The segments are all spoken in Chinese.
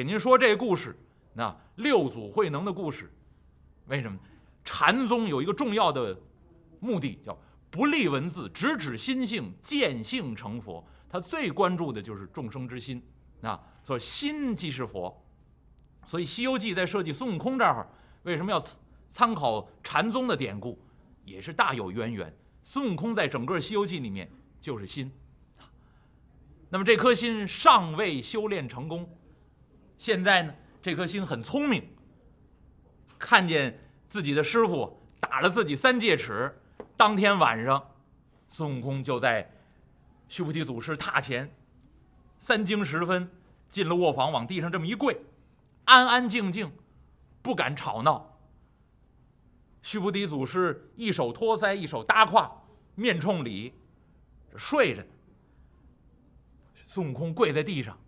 给您说这故事，那六祖慧能的故事，为什么？禅宗有一个重要的目的，叫不立文字，直指心性，见性成佛。他最关注的就是众生之心，啊，所心即是佛。所以《西游记》在设计孙悟空这儿，为什么要参考禅宗的典故，也是大有渊源。孙悟空在整个《西游记》里面就是心，那么这颗心尚未修炼成功，现在呢，这颗心很聪明，看见自己的师傅打了自己三戒尺，当天晚上，孙悟空就在须菩提祖师榻前，三更时分进了卧房，往地上这么一跪，安安静静，不敢吵闹。须菩提祖师一手托腮，一手搭胯，面冲里，睡着呢。孙悟空跪在地上，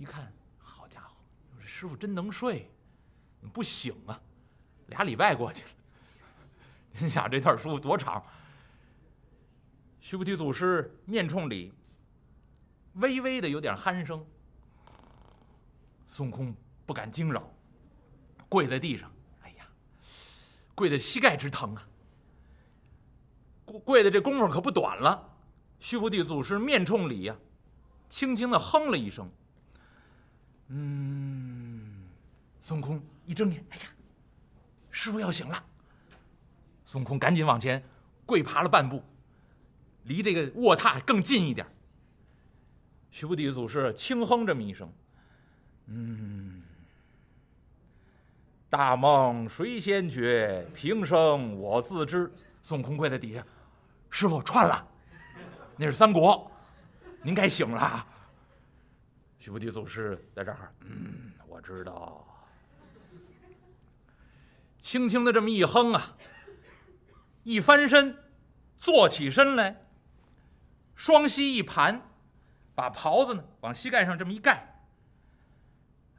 一看，好家伙，这师傅真能睡，不醒啊！俩礼拜过去了，您想这段书多长？须菩提祖师面冲里，微微的有点鼾声。孙悟空不敢惊扰，跪在地上。哎呀跪的膝盖直疼啊！跪跪的这功夫可不短了。须菩提祖师面冲里呀，轻轻的哼了一声。嗯，孙悟空一睁眼，哎呀，师傅要醒了。孙悟空赶紧往前跪爬了半步，离这个卧榻更近一点。须菩提祖师轻哼这么一声，嗯。大梦谁先觉？平生我自知。孙悟空跪在底下，师傅串了，那是三国，您该醒了。徐菩提祖师在这儿，嗯，我知道。轻轻的这么一哼啊，一翻身，坐起身来，双膝一盘，把袍子呢往膝盖上这么一盖，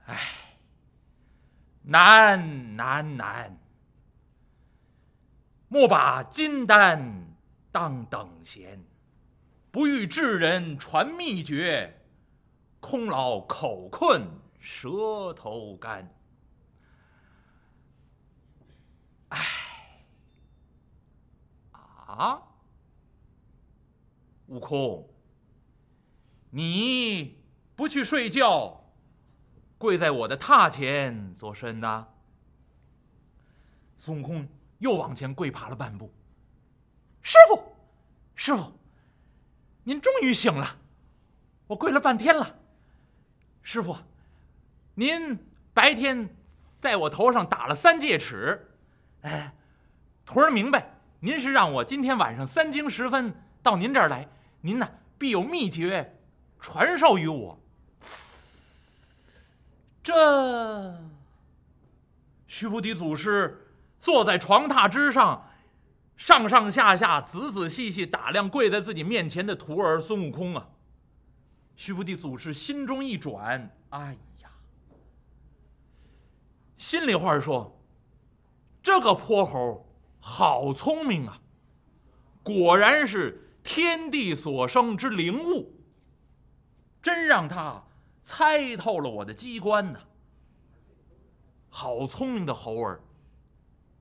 哎。难难难！莫把金丹当等闲，不遇智人传秘诀，空劳口困舌头干。唉，啊，悟空，你不去睡觉？跪在我的榻前做甚呢？孙悟空又往前跪爬了半步。师傅，师傅，您终于醒了，我跪了半天了。师傅，您白天在我头上打了三戒尺，哎，徒儿明白，您是让我今天晚上三更时分到您这儿来，您呢必有秘诀传授于我。这，须菩提祖师坐在床榻之上，上上下下仔仔细细打量跪在自己面前的徒儿孙悟空啊。须菩提祖师心中一转，哎呀，心里话说，这个泼猴好聪明啊，果然是天地所生之灵物，真让他。猜透了我的机关呢，好聪明的猴儿！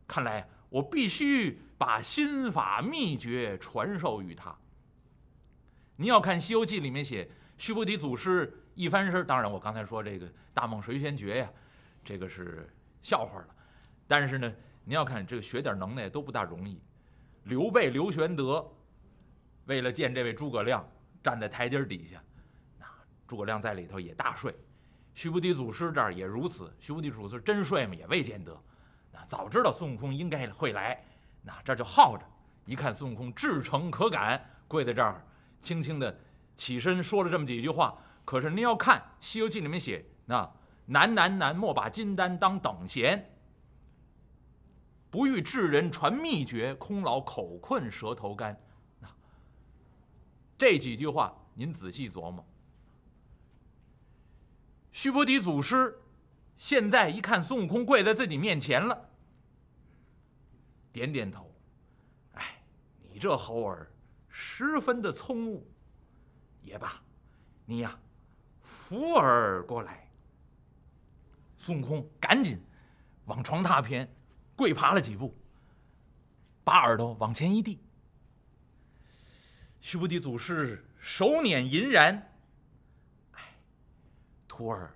看来我必须把心法秘诀传授于他。您要看《西游记》里面写，须菩提祖师一翻身，当然我刚才说这个大梦谁先觉呀，这个是笑话了。但是呢，您要看这个学点能耐都不大容易。刘备刘玄德为了见这位诸葛亮，站在台阶底下。那诸葛亮在里头也大睡，须菩提祖师这儿也如此。须菩提祖师真睡吗？也未见得。那早知道孙悟空应该会来，那这就耗着。一看孙悟空至诚可感，跪在这儿，轻轻的起身说了这么几句话。可是您要看《西游记》里面写，那难难难，莫把金丹当等闲，不遇智人传秘诀，空劳口困舌头干。那这几句话您仔细琢磨。须菩提祖师现在一看孙悟空跪在自己面前了，点点头，哎，你这猴儿十分的聪悟，也罢，你呀，扶儿过来。”孙悟空赶紧往床榻边跪爬了几步，把耳朵往前一递。须菩提祖师手捻银髯，哎，徒儿，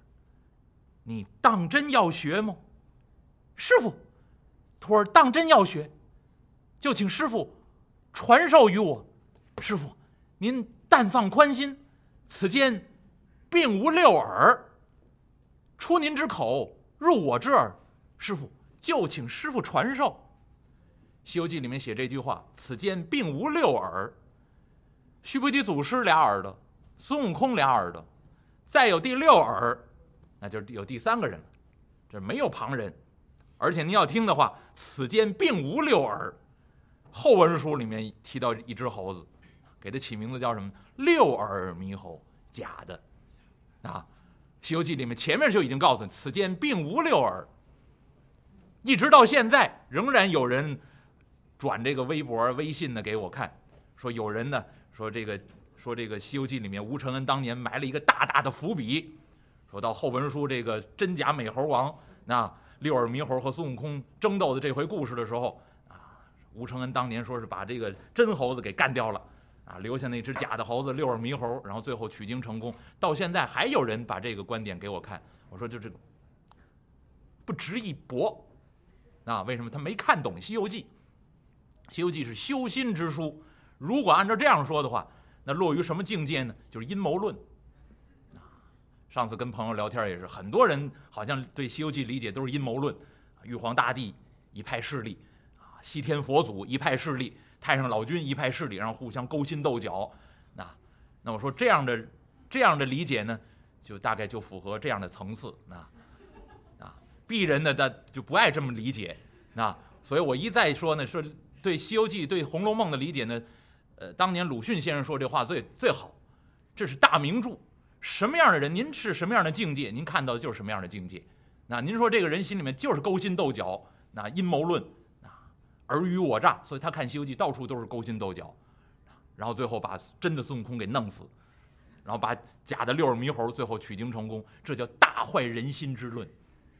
你当真要学吗？师傅，徒儿当真要学，就请师傅传授于我。师傅，您但放宽心，此间并无六耳，出您之口，入我之耳。师傅，就请师傅传授。《西游记》里面写这句话：“此间并无六耳。”须菩提祖师俩耳朵，孙悟空俩耳朵，再有第六耳，那就有第三个人了。这没有旁人，而且您要听的话，此间并无六耳。后文书里面提到一只猴子，给它起名字叫什么？六耳猕猴，假的。啊，《西游记》里面前面就已经告诉你，此间并无六耳。一直到现在，仍然有人转这个微博、微信的给我看，说有人呢。说这个，说这个《西游记》里面，吴承恩当年埋了一个大大的伏笔。说到后文书这个真假美猴王，那六耳猕猴和孙悟空争斗的这回故事的时候，啊，吴承恩当年说是把这个真猴子给干掉了，啊，留下那只假的猴子六耳猕猴，然后最后取经成功。到现在还有人把这个观点给我看，我说就这不值一驳，啊，为什么他没看懂《西游记》？《西游记》是修心之书。如果按照这样说的话，那落于什么境界呢？就是阴谋论。上次跟朋友聊天也是，很多人好像对《西游记》理解都是阴谋论，玉皇大帝一派势力，啊，西天佛祖一派势力，太上老君一派势力，然后互相勾心斗角。那，那我说这样的这样的理解呢，就大概就符合这样的层次。那，啊，鄙人呢，他就不爱这么理解。那，所以我一再说呢，说对《西游记》对《红楼梦》的理解呢。呃，当年鲁迅先生说这话最最好，这是大名著。什么样的人，您是什么样的境界，您看到的就是什么样的境界。那您说这个人心里面就是勾心斗角，那阴谋论，尔虞我诈，所以他看《西游记》到处都是勾心斗角，然后最后把真的孙悟空给弄死，然后把假的六耳猕猴最后取经成功，这叫大坏人心之论。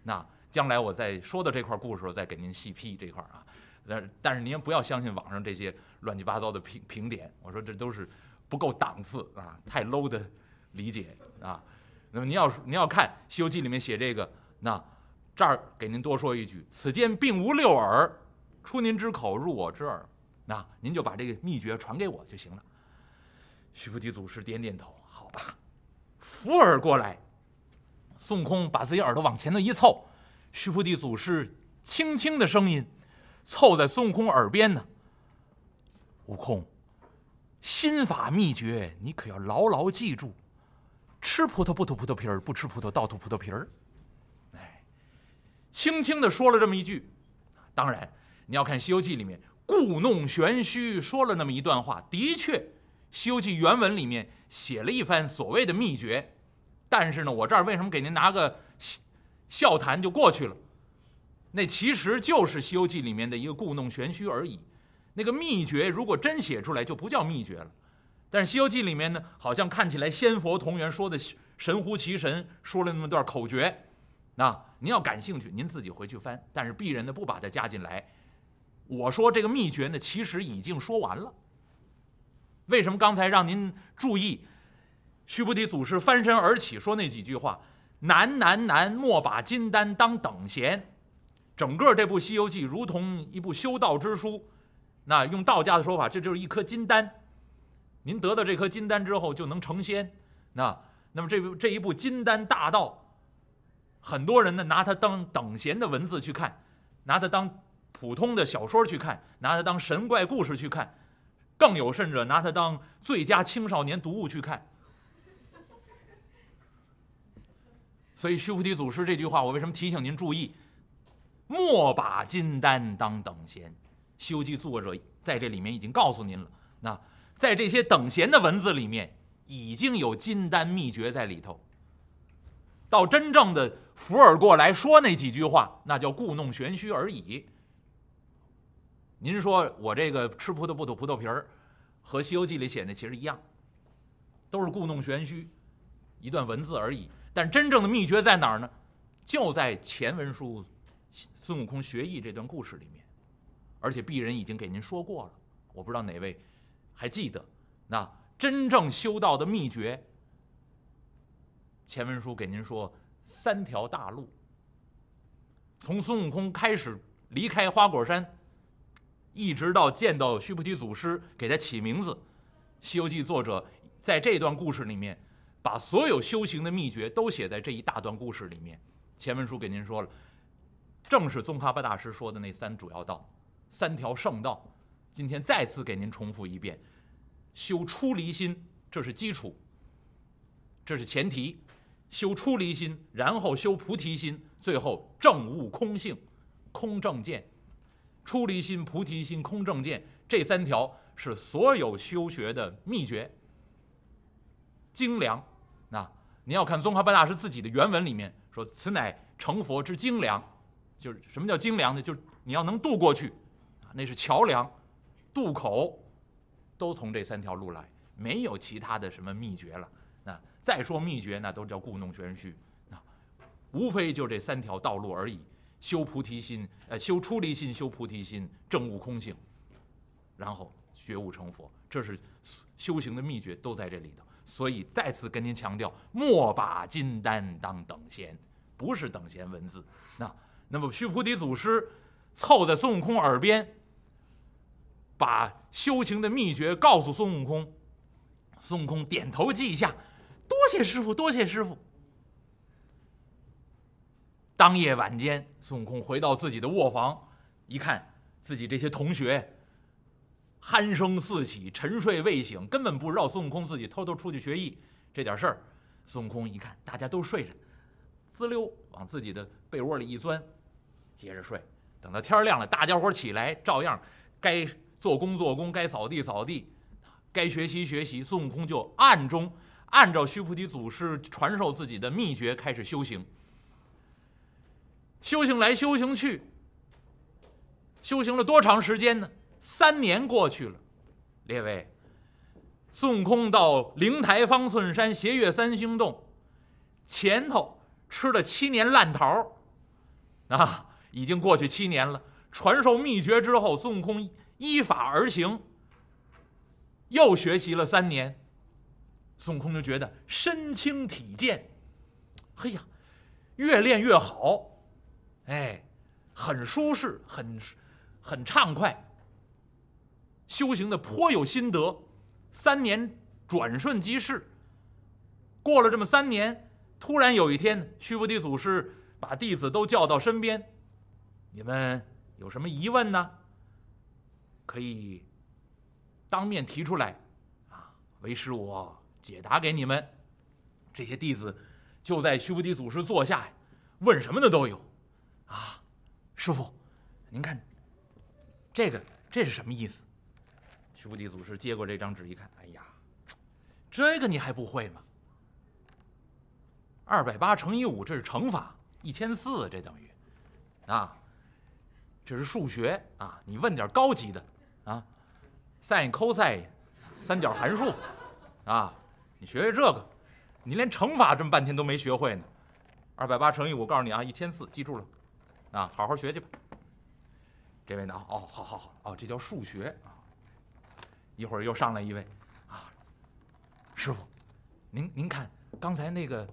那将来我再说到这块故事时候，再给您细批这块啊。但但是您不要相信网上这些乱七八糟的评评点，我说这都是不够档次啊，太 low 的理解啊。那么您要您要看《西游记》里面写这个，那这儿给您多说一句：此间并无六耳，出您之口，入我之耳。那您就把这个秘诀传给我就行了。须菩提祖师点点头，好吧，扶耳过来。孙悟空把自己耳朵往前头一凑，须菩提祖师轻轻的声音。凑在孙悟空耳边呢。悟空，心法秘诀你可要牢牢记住：吃葡萄不吐葡萄皮儿，不吃葡萄倒吐葡萄皮儿。哎，轻轻的说了这么一句。当然，你要看《西游记》里面故弄玄虚说了那么一段话，的确，《西游记》原文里面写了一番所谓的秘诀。但是呢，我这儿为什么给您拿个笑谈就过去了？那其实就是《西游记》里面的一个故弄玄虚而已。那个秘诀如果真写出来，就不叫秘诀了。但是《西游记》里面呢，好像看起来仙佛同源，说的神乎其神，说了那么段口诀。那您要感兴趣，您自己回去翻。但是鄙人呢，不把它加进来。我说这个秘诀呢，其实已经说完了。为什么刚才让您注意？须菩提祖师翻身而起，说那几句话：“难难难，莫把金丹当等闲。”整个这部《西游记》如同一部修道之书，那用道家的说法，这就是一颗金丹。您得到这颗金丹之后，就能成仙。那那么这部这一部金丹大道，很多人呢拿它当等闲的文字去看，拿它当普通的小说去看，拿它当神怪故事去看，更有甚者拿它当最佳青少年读物去看。所以，须菩提祖师这句话，我为什么提醒您注意？莫把金丹当等闲，《西游记》作者在这里面已经告诉您了。那在这些等闲的文字里面，已经有金丹秘诀在里头。到真正的福尔过来说那几句话，那叫故弄玄虚而已。您说我这个吃葡萄不吐葡萄皮儿，和《西游记》里写的其实一样，都是故弄玄虚。一段文字而已。但真正的秘诀在哪儿呢？就在前文书孙悟空学艺这段故事里面，而且鄙人已经给您说过了，我不知道哪位还记得。那真正修道的秘诀，前文书给您说三条大路。从孙悟空开始离开花果山，一直到见到须菩提祖师给他起名字，《西游记》作者在这段故事里面，把所有修行的秘诀都写在这一大段故事里面。前文书给您说了，正是宗喀巴大师说的那三主要道，三条圣道。今天再次给您重复一遍：修出离心，这是基础，这是前提；修出离心，然后修菩提心，最后证悟空性，空正见。出离心、菩提心、空正见，这三条是所有修学的秘诀、精良。那你要看宗喀巴大师自己的原文里面。说此乃成佛之精良，就是什么叫精良呢？就是你要能渡过去，那是桥梁，渡口，都从这三条路来，没有其他的什么秘诀了。那再说秘诀，那都叫故弄玄虚，啊，无非就这三条道路而已。修菩提心，呃，修出离心，修菩提心，证悟空性，然后觉悟成佛，这是修行的秘诀，都在这里头。所以再次跟您强调，莫把金丹当等闲，不是等闲文字。那那么须菩提祖师凑在孙悟空耳边，把修行的秘诀告诉孙悟空，孙悟空点头记下，多谢师傅，多谢师傅。当夜晚间，孙悟空回到自己的卧房，一看自己这些同学。鼾声四起，沉睡未醒，根本不知道孙悟空自己偷偷出去学艺这点事儿。孙悟空一看大家都睡着，滋溜往自己的被窝里一钻，接着睡。等到天亮了，大家伙起来，照样该做工做工，该扫地扫地，该学习学习。孙悟空就暗中按照须菩提祖师传授自己的秘诀开始修行。修行来修行去，修行了多长时间呢？三年过去了，列位，孙悟空到灵台方寸山斜月三星洞前头吃了七年烂桃啊，已经过去七年了。传授秘诀之后，孙悟空依法而行，又学习了三年，孙悟空就觉得身轻体健，嘿呀，越练越好，哎，很舒适，很很畅快。修行的颇有心得，三年转瞬即逝。过了这么三年，突然有一天，须菩提祖师把弟子都叫到身边：“你们有什么疑问呢？可以当面提出来，啊，为师我解答给你们。”这些弟子就在须菩提祖师座下，问什么的都有。啊，师傅，您看这个，这是什么意思？须菩提祖师接过这张纸一看，哎呀，这个你还不会吗？二百八乘以五，这是乘法，一千四，这等于，啊，这是数学啊！你问点高级的啊，sin、cos、三角函数，啊，你学学这个，你连乘法这么半天都没学会呢。二百八乘以五，告诉你啊，一千四，记住了，啊，好好学去吧。这位呢，哦，好好好，哦，这叫数学啊。一会儿又上来一位，啊，师傅，您您看刚才那个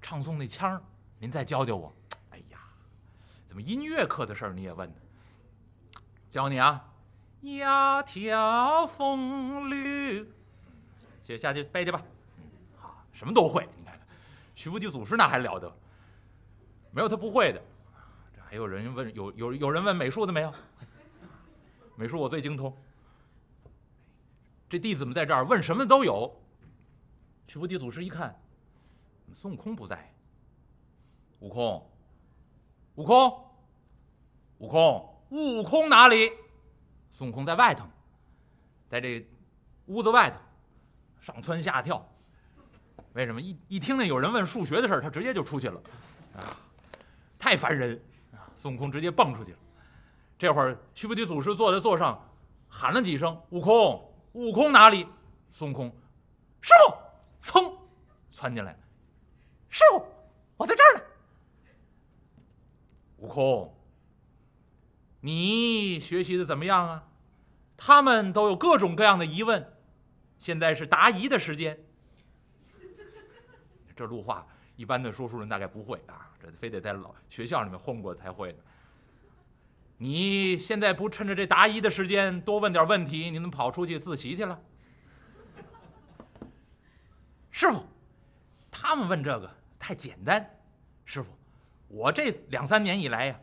唱诵那腔您再教教我。哎呀，怎么音乐课的事儿你也问呢？教你啊，窈窕风吕，写下去背去吧。好，什么都会。你看看，徐福记祖师那还了得，没有他不会的。还有人问，有有有人问美术的没有？美术我最精通。这弟子们在这儿问什么都有。须菩提祖师一看，孙悟空不在。悟空，悟空，悟空，悟空哪里？孙悟空在外头，在这屋子外头上蹿下跳。为什么？一一听见有人问数学的事儿，他直接就出去了。啊，太烦人！孙悟空直接蹦出去了。这会儿，须菩提祖师坐在座上，喊了几声：“悟空。”悟空哪里？孙悟空，师傅，噌，窜进来，师傅，我在这儿呢。悟空，你学习的怎么样啊？他们都有各种各样的疑问，现在是答疑的时间。这路话一般的说书人大概不会啊，这非得在老学校里面混过才会的。你现在不趁着这答疑的时间多问点问题，你怎么跑出去自习去了？师傅，他们问这个太简单。师傅，我这两三年以来呀，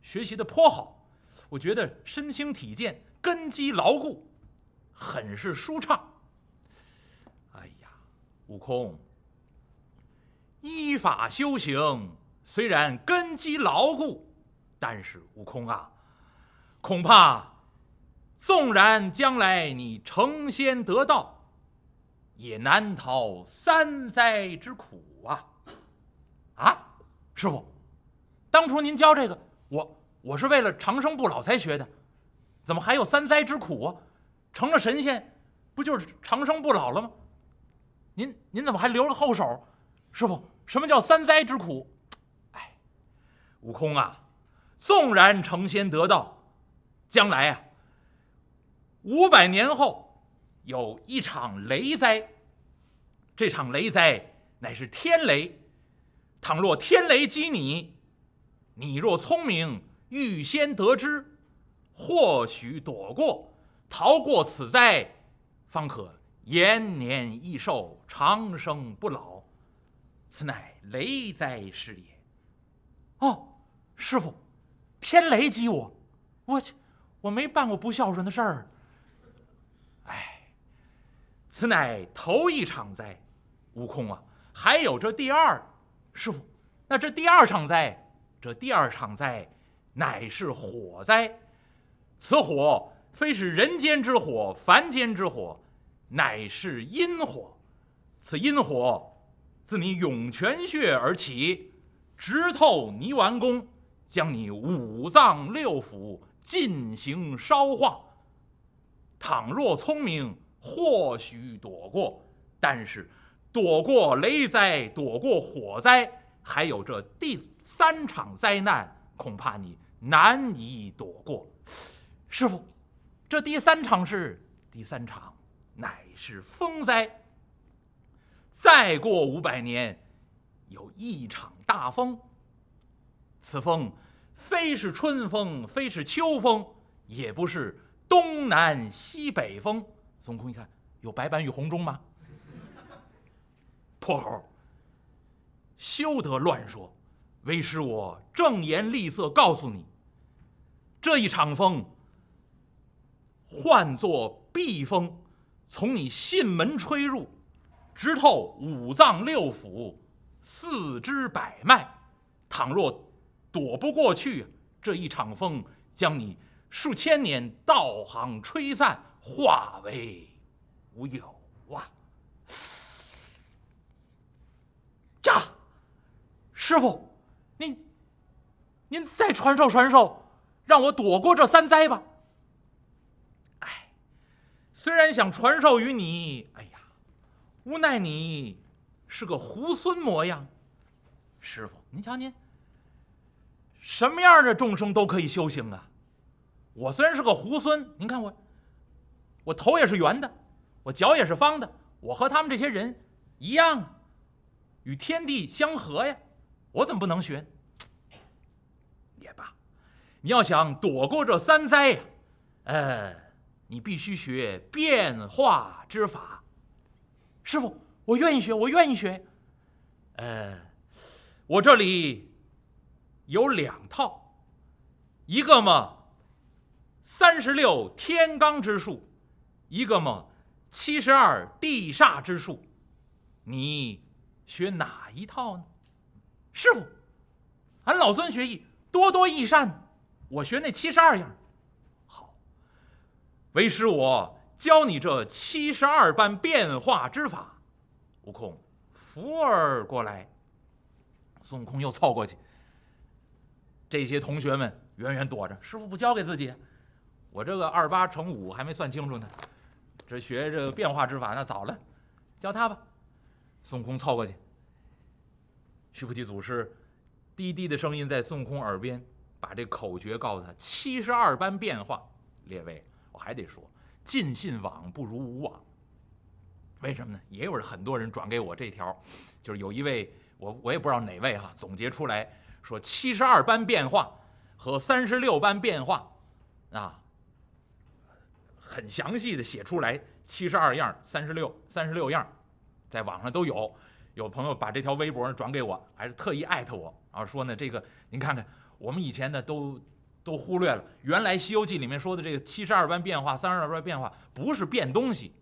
学习的颇好，我觉得身轻体健，根基牢固，很是舒畅。哎呀，悟空，依法修行虽然根基牢固。但是悟空啊，恐怕纵然将来你成仙得道，也难逃三灾之苦啊！啊，师傅，当初您教这个，我我是为了长生不老才学的，怎么还有三灾之苦啊？成了神仙，不就是长生不老了吗？您您怎么还留了后手？师傅，什么叫三灾之苦？哎，悟空啊！纵然成仙得道，将来啊，五百年后有一场雷灾。这场雷灾乃是天雷，倘若天雷击你，你若聪明，预先得知，或许躲过，逃过此灾，方可延年益寿，长生不老。此乃雷灾是也。哦，师傅。天雷击我，我去，我没办过不孝顺的事儿。哎，此乃头一场灾，悟空啊，还有这第二，师傅，那这第二场灾，这第二场灾，乃是火灾。此火非是人间之火，凡间之火，乃是阴火。此阴火自你涌泉穴而起，直透泥丸宫。将你五脏六腑进行烧化。倘若聪明，或许躲过；但是躲过雷灾，躲过火灾，还有这第三场灾难，恐怕你难以躲过。师傅，这第三场是第三场，乃是风灾。再过五百年，有一场大风。此风，非是春风，非是秋风，也不是东南西北风。孙悟空一看，有白板与红中吗？破猴，休得乱说！为师我正言厉色告诉你，这一场风，唤作避风，从你信门吹入，直透五脏六腑、四肢百脉。倘若躲不过去，这一场风将你数千年道行吹散，化为乌有啊！这师傅，您您再传授传授，让我躲过这三灾吧。哎，虽然想传授于你，哎，无奈你是个猢狲模样。师傅，您瞧您。什么样的众生都可以修行啊！我虽然是个猢狲，您看我，我头也是圆的，我脚也是方的，我和他们这些人一样，与天地相合呀！我怎么不能学？也罢，你要想躲过这三灾呀，呃，你必须学变化之法。师傅，我愿意学，我愿意学。呃，我这里。有两套，一个嘛，三十六天罡之术，一个嘛，七十二地煞之术，你学哪一套呢？师傅，俺老孙学艺多多益善，我学那七十二样。好，为师我教你这七十二般变化之法。悟空，扶儿过来。孙悟空又凑过去。这些同学们远远躲着，师傅不教给自己，我这个二八乘五还没算清楚呢，这学这变化之法那早了，教他吧。孙悟空凑过去，须菩提祖师低低的声音在孙悟空耳边把这口诀告诉他：七十二般变化。列位，我还得说，尽信网不如无网。为什么呢？也有很多人转给我这条，就是有一位我我也不知道哪位哈，总结出来说七十二般变化和三十六般变化啊，很详细的写出来七十二样、三十六三十六样，在网上都有。有朋友把这条微博转给我，还是特意艾特我，然后说呢，这个您看看，我们以前呢都都忽略了，原来《西游记》里面说的这个七十二般变化、三十二般变化，不是变东西，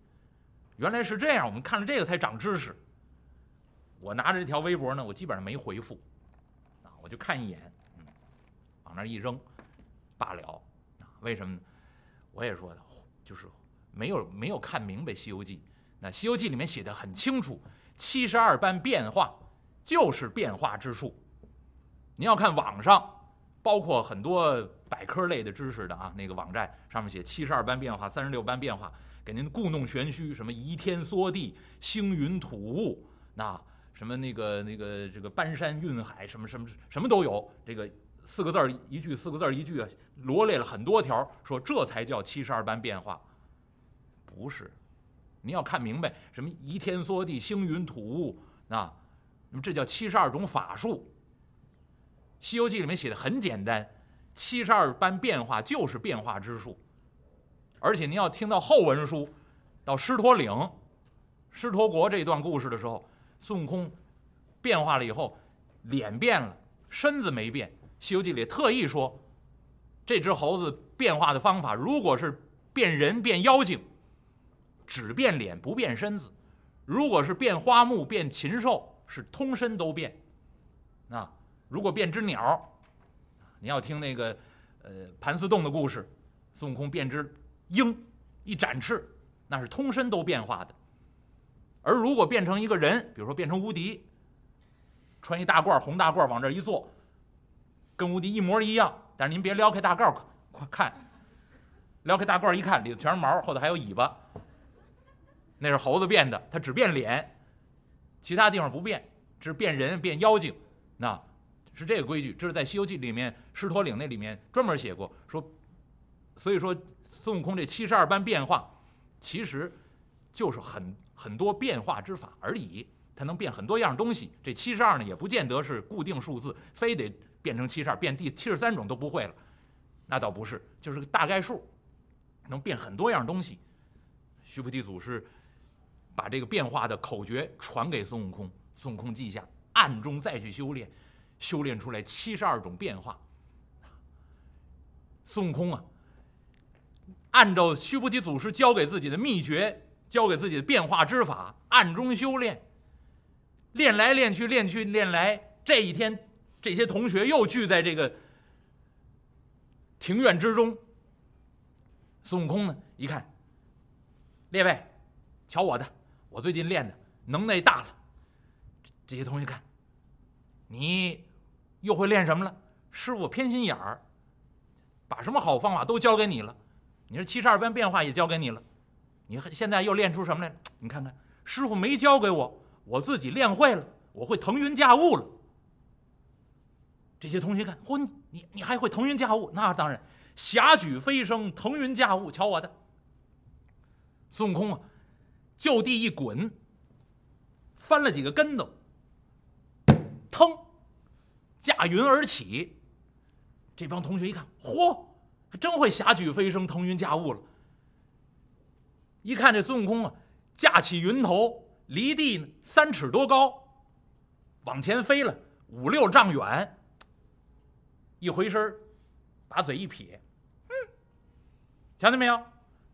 原来是这样。我们看了这个才长知识。我拿着这条微博呢，我基本上没回复，啊，我就看一眼，嗯，往那一扔，罢了。为什么呢？我也说，就是没有没有看明白《西游记》。那《西游记》里面写的很清楚。七十二般变化，就是变化之术。你要看网上，包括很多百科类的知识的啊，那个网站上面写七十二般变化、三十六般变化，给您故弄玄虚，什么移天缩地、星云吐雾，那什么那个那个这个搬山运海，什么什么什么都有。这个四个字儿一句，四个字儿一句啊，罗列了很多条，说这才叫七十二般变化，不是。您要看明白，什么移天缩地、星云吐雾啊？那么这叫七十二种法术。《西游记》里面写的很简单，七十二般变化就是变化之术。而且您要听到后文书，到狮驼岭、狮驼国这段故事的时候，孙悟空变化了以后，脸变了，身子没变。《西游记》里特意说，这只猴子变化的方法，如果是变人、变妖精。只变脸不变身子，如果是变花木变禽兽，是通身都变。啊，如果变只鸟，你要听那个呃盘丝洞的故事，孙悟空变只鹰，一展翅，那是通身都变化的。而如果变成一个人，比如说变成无敌，穿一大褂红大褂往这一坐，跟无敌一模一样，但是您别撩开大褂快看，撩开大褂一看，里头全是毛，后头还有尾巴。那是猴子变的，它只变脸，其他地方不变，只变人变妖精，那是这个规矩。这是在《西游记》里面狮驼岭那里面专门写过，说，所以说孙悟空这七十二般变化，其实就是很很多变化之法而已。它能变很多样东西。这七十二呢，也不见得是固定数字，非得变成七十二，变第七十三种都不会了，那倒不是，就是个大概数，能变很多样东西。须菩提祖师。把这个变化的口诀传给孙悟空，孙悟空记下，暗中再去修炼，修炼出来七十二种变化。孙悟空啊，按照须菩提祖师教给自己的秘诀，教给自己的变化之法，暗中修炼，练来练去，练去练来。这一天，这些同学又聚在这个庭院之中。孙悟空呢，一看，列位，瞧我的。我最近练的能耐大了，这些同学看，你又会练什么了？师傅偏心眼儿，把什么好方法都教给你了。你说七十二般变化也教给你了，你现在又练出什么来？你看看，师傅没教给我，我自己练会了，我会腾云驾雾了。这些同学看，嚯，你你还会腾云驾雾？那当然，霞举飞升，腾云驾雾，瞧我的！孙悟空啊！就地一滚，翻了几个跟头，腾，驾云而起。这帮同学一看，嚯，还真会霞举飞升、腾云驾雾了。一看这孙悟空啊，架起云头，离地三尺多高，往前飞了五六丈远。一回身，把嘴一撇，嗯，瞧见没有？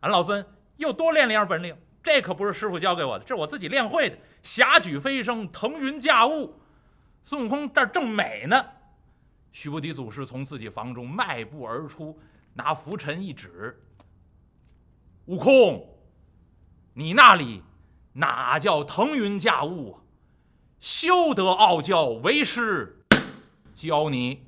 俺老孙又多练了样本领。这可不是师傅教给我的，这是我自己练会的。霞举飞升，腾云驾雾，孙悟空这儿正美呢。须菩提祖师从自己房中迈步而出，拿拂尘一指：“悟空，你那里哪叫腾云驾雾？休得傲娇，为师教你。”